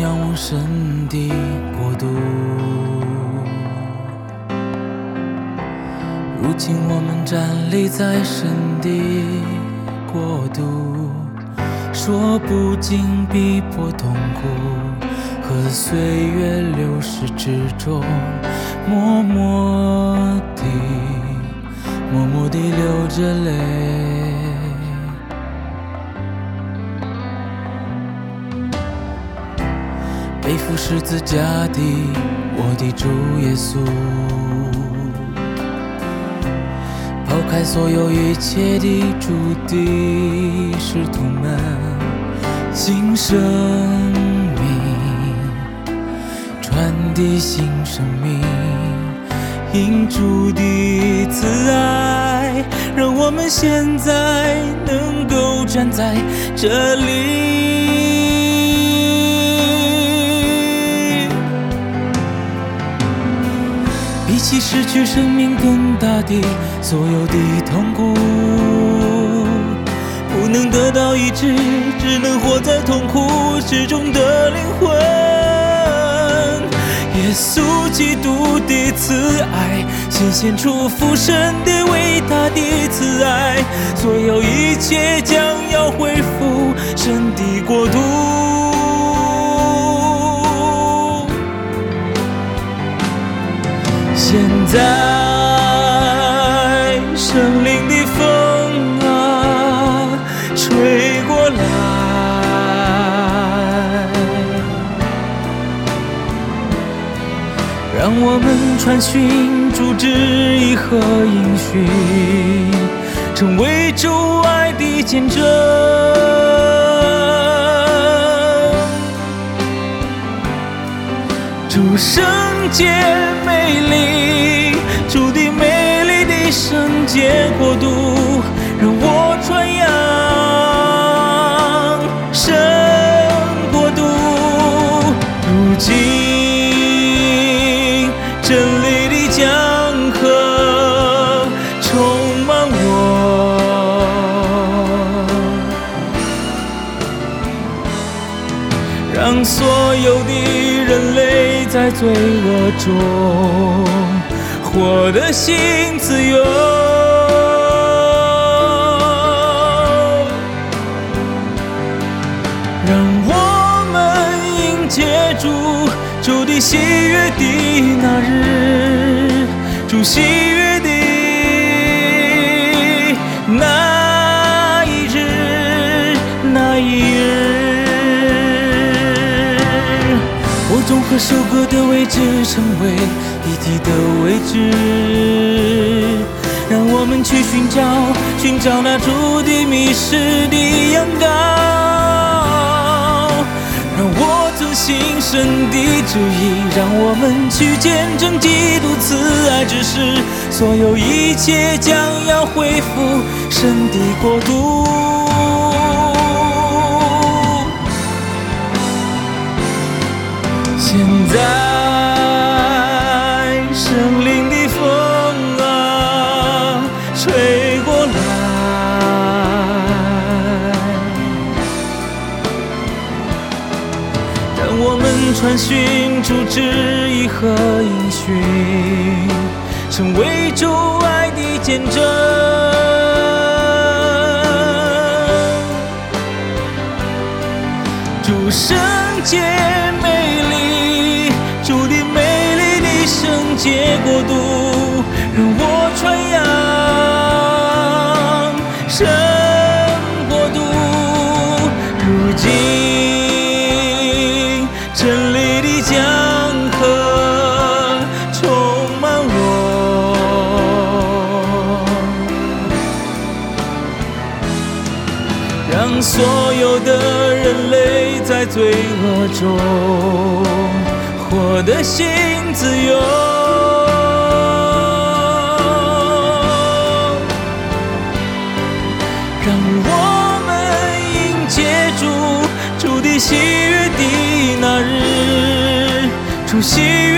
仰望神的国度。如今我们站立在神的国度，说不尽逼迫痛苦和岁月流逝之中，默默地、默默地流着泪。背负十字架的我的主耶稣，抛开所有一切的主的使徒们，新生命，传递新生命，因主的慈爱，让我们现在能够站在这里。一起失去生命更大的所有的痛苦，不能得到医治，只能活在痛苦之中的灵魂。耶稣基督的慈爱，显现出父神的伟大的慈爱，所有一切将要恢复神的国度。现在，神灵的风啊，吹过来，让我们传寻主旨意和应许，成为主爱的见证。主圣洁美丽，江河充满我。让所有的人类在罪恶中获得新自由。让我们迎接主主的喜悦的那日，主喜悦的那一日，那一日。播种和收割的位置成为一体的位置，让我们去寻找，寻找那注定迷失的羊羔，让我遵行神的旨意，让我们去见证基督慈爱之事，所有一切将要恢复神的国度。传寻主旨意和应许，成为主爱的见证。主圣洁美丽，主的美丽的圣洁国度，让我传扬神国度。如今让所有的人类在罪恶中获得新自由。让我们迎接主主的喜悦的那日，主喜。